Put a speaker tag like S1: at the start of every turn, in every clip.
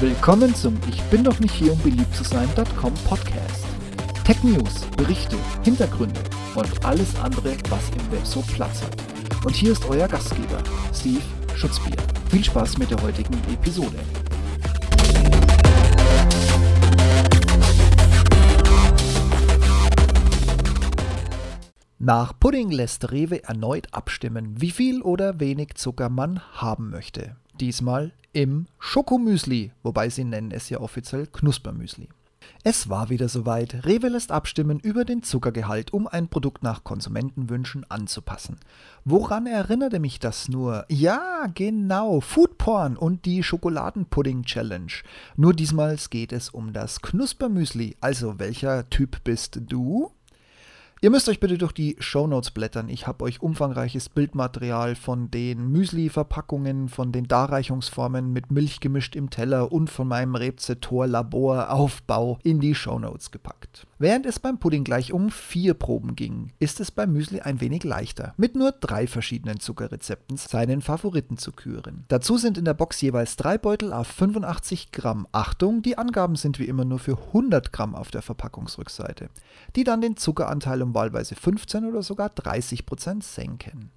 S1: Willkommen zum Ich bin doch nicht hier, um beliebt zu sein.com Podcast. Tech News, Berichte, Hintergründe und alles andere, was im Web so Platz hat. Und hier ist euer Gastgeber, Steve Schutzbier. Viel Spaß mit der heutigen Episode. Nach Pudding lässt Rewe erneut abstimmen, wie viel oder wenig Zucker man haben möchte. Diesmal im Schokomüsli, wobei sie nennen es ja offiziell Knuspermüsli. Es war wieder soweit. Rewe lässt abstimmen über den Zuckergehalt, um ein Produkt nach Konsumentenwünschen anzupassen. Woran erinnerte mich das nur? Ja, genau, Foodporn und die Schokoladenpudding Challenge. Nur diesmal geht es um das Knuspermüsli. Also welcher Typ bist du? Ihr müsst euch bitte durch die Shownotes blättern. Ich habe euch umfangreiches Bildmaterial von den Müsli-Verpackungen, von den Darreichungsformen mit Milch gemischt im Teller und von meinem Rezeptor-Laboraufbau in die Shownotes gepackt. Während es beim Pudding gleich um vier Proben ging, ist es beim Müsli ein wenig leichter, mit nur drei verschiedenen Zuckerrezepten seinen Favoriten zu küren. Dazu sind in der Box jeweils drei Beutel auf 85 Gramm. Achtung, die Angaben sind wie immer nur für 100 Gramm auf der Verpackungsrückseite, die dann den Zuckeranteil um wahlweise 15 oder sogar 30 Prozent senken.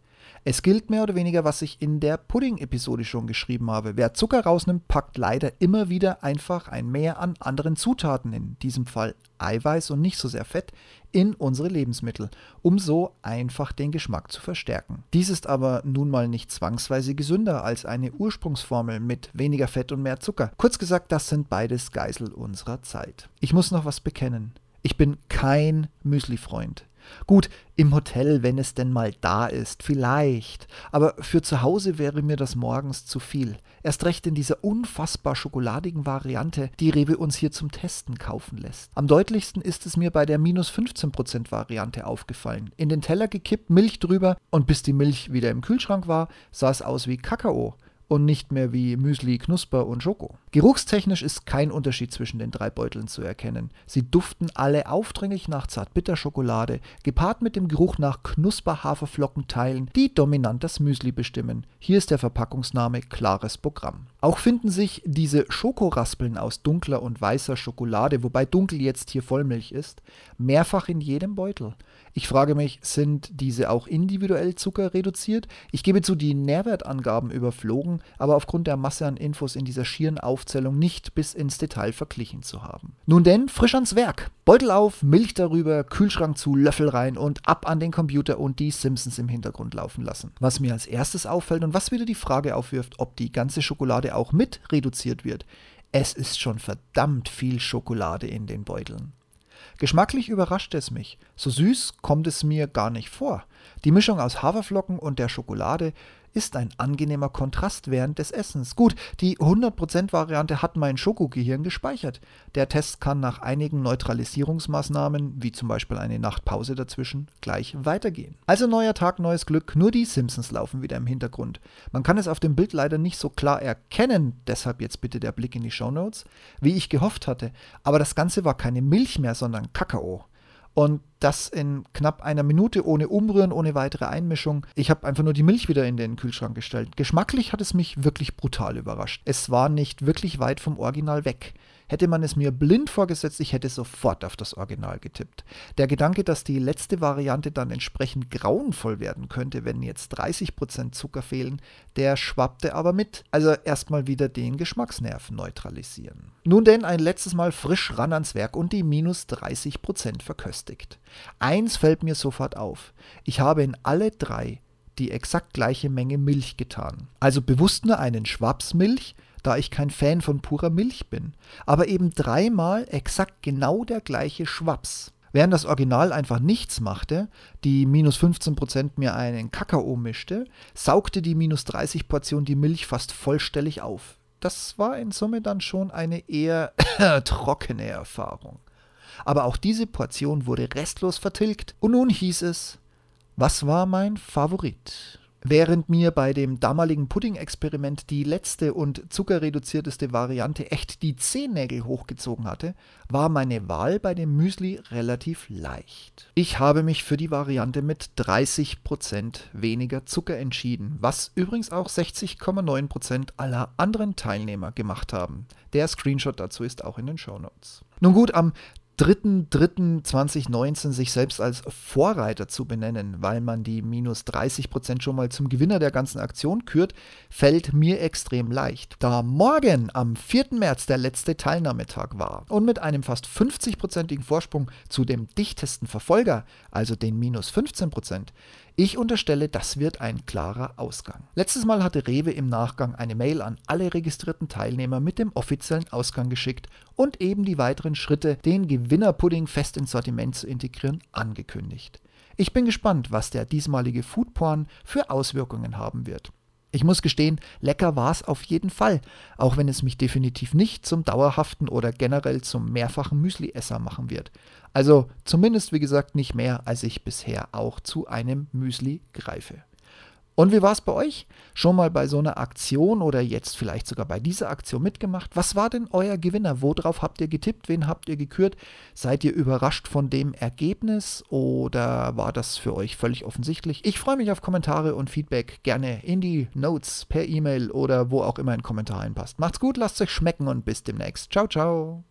S1: Es gilt mehr oder weniger, was ich in der Pudding-Episode schon geschrieben habe. Wer Zucker rausnimmt, packt leider immer wieder einfach ein Mehr an anderen Zutaten, in diesem Fall Eiweiß und nicht so sehr Fett, in unsere Lebensmittel, um so einfach den Geschmack zu verstärken. Dies ist aber nun mal nicht zwangsweise gesünder als eine Ursprungsformel mit weniger Fett und mehr Zucker. Kurz gesagt, das sind beides Geisel unserer Zeit. Ich muss noch was bekennen. Ich bin kein Müsli-Freund. Gut, im Hotel, wenn es denn mal da ist, vielleicht. Aber für zu Hause wäre mir das morgens zu viel. Erst recht in dieser unfassbar schokoladigen Variante, die Rewe uns hier zum Testen kaufen lässt. Am deutlichsten ist es mir bei der minus 15% Variante aufgefallen. In den Teller gekippt, Milch drüber und bis die Milch wieder im Kühlschrank war, sah es aus wie Kakao und nicht mehr wie Müsli, Knusper und Schoko. Geruchstechnisch ist kein Unterschied zwischen den drei Beuteln zu erkennen. Sie duften alle aufdringlich nach Zartbitterschokolade, gepaart mit dem Geruch nach Knusper-Haferflockenteilen, die dominant das Müsli bestimmen. Hier ist der Verpackungsname klares Programm. Auch finden sich diese Schokoraspeln aus dunkler und weißer Schokolade, wobei dunkel jetzt hier Vollmilch ist, mehrfach in jedem Beutel. Ich frage mich, sind diese auch individuell zuckerreduziert? Ich gebe zu, die Nährwertangaben überflogen, aber aufgrund der Masse an Infos in dieser schieren Aufzählung nicht bis ins Detail verglichen zu haben. Nun denn, frisch ans Werk. Beutel auf, Milch darüber, Kühlschrank zu, Löffel rein und ab an den Computer und die Simpsons im Hintergrund laufen lassen. Was mir als erstes auffällt und was wieder die Frage aufwirft, ob die ganze Schokolade auch mit reduziert wird. Es ist schon verdammt viel Schokolade in den Beuteln. Geschmacklich überrascht es mich. So süß kommt es mir gar nicht vor. Die Mischung aus Haferflocken und der Schokolade ist ein angenehmer Kontrast während des Essens. Gut, die 100%-Variante hat mein Schokogehirn gespeichert. Der Test kann nach einigen Neutralisierungsmaßnahmen, wie zum Beispiel eine Nachtpause dazwischen, gleich weitergehen. Also neuer Tag, neues Glück, nur die Simpsons laufen wieder im Hintergrund. Man kann es auf dem Bild leider nicht so klar erkennen, deshalb jetzt bitte der Blick in die Show Notes, wie ich gehofft hatte. Aber das Ganze war keine Milch mehr, sondern Kakao. Und das in knapp einer Minute ohne Umrühren, ohne weitere Einmischung. Ich habe einfach nur die Milch wieder in den Kühlschrank gestellt. Geschmacklich hat es mich wirklich brutal überrascht. Es war nicht wirklich weit vom Original weg. Hätte man es mir blind vorgesetzt, ich hätte sofort auf das Original getippt. Der Gedanke, dass die letzte Variante dann entsprechend grauenvoll werden könnte, wenn jetzt 30% Zucker fehlen, der schwappte aber mit. Also erstmal wieder den Geschmacksnerv neutralisieren. Nun denn ein letztes Mal frisch ran ans Werk und die minus 30% verköstigt. Eins fällt mir sofort auf. Ich habe in alle drei die exakt gleiche Menge Milch getan. Also bewusst nur einen Schwaps Milch, da ich kein Fan von purer Milch bin. Aber eben dreimal exakt genau der gleiche Schwaps. Während das Original einfach nichts machte, die minus 15% mir einen Kakao mischte, saugte die minus 30 Portion die Milch fast vollständig auf. Das war in Summe dann schon eine eher trockene Erfahrung. Aber auch diese Portion wurde restlos vertilgt und nun hieß es, was war mein Favorit? Während mir bei dem damaligen Pudding-Experiment die letzte und zuckerreduzierteste Variante echt die Zehennägel hochgezogen hatte, war meine Wahl bei dem Müsli relativ leicht. Ich habe mich für die Variante mit 30% weniger Zucker entschieden, was übrigens auch 60,9% aller anderen Teilnehmer gemacht haben. Der Screenshot dazu ist auch in den Show Notes. Nun gut, am 3.3.2019 sich selbst als Vorreiter zu benennen, weil man die minus 30% schon mal zum Gewinner der ganzen Aktion kürt, fällt mir extrem leicht. Da morgen am 4. März der letzte Teilnahmetag war und mit einem fast 50%igen Vorsprung zu dem dichtesten Verfolger, also den minus 15%, ich unterstelle, das wird ein klarer Ausgang. Letztes Mal hatte Rewe im Nachgang eine Mail an alle registrierten Teilnehmer mit dem offiziellen Ausgang geschickt und eben die weiteren Schritte, den Gewinnerpudding fest ins Sortiment zu integrieren, angekündigt. Ich bin gespannt, was der diesmalige Foodporn für Auswirkungen haben wird. Ich muss gestehen, lecker war es auf jeden Fall, auch wenn es mich definitiv nicht zum dauerhaften oder generell zum mehrfachen Müsli-Esser machen wird. Also zumindest, wie gesagt, nicht mehr, als ich bisher auch zu einem Müsli greife. Und wie war es bei euch? Schon mal bei so einer Aktion oder jetzt vielleicht sogar bei dieser Aktion mitgemacht? Was war denn euer Gewinner? Worauf habt ihr getippt? Wen habt ihr gekürt? Seid ihr überrascht von dem Ergebnis oder war das für euch völlig offensichtlich? Ich freue mich auf Kommentare und Feedback gerne in die Notes, per E-Mail oder wo auch immer ein Kommentar einpasst. Macht's gut, lasst euch schmecken und bis demnächst. Ciao, ciao.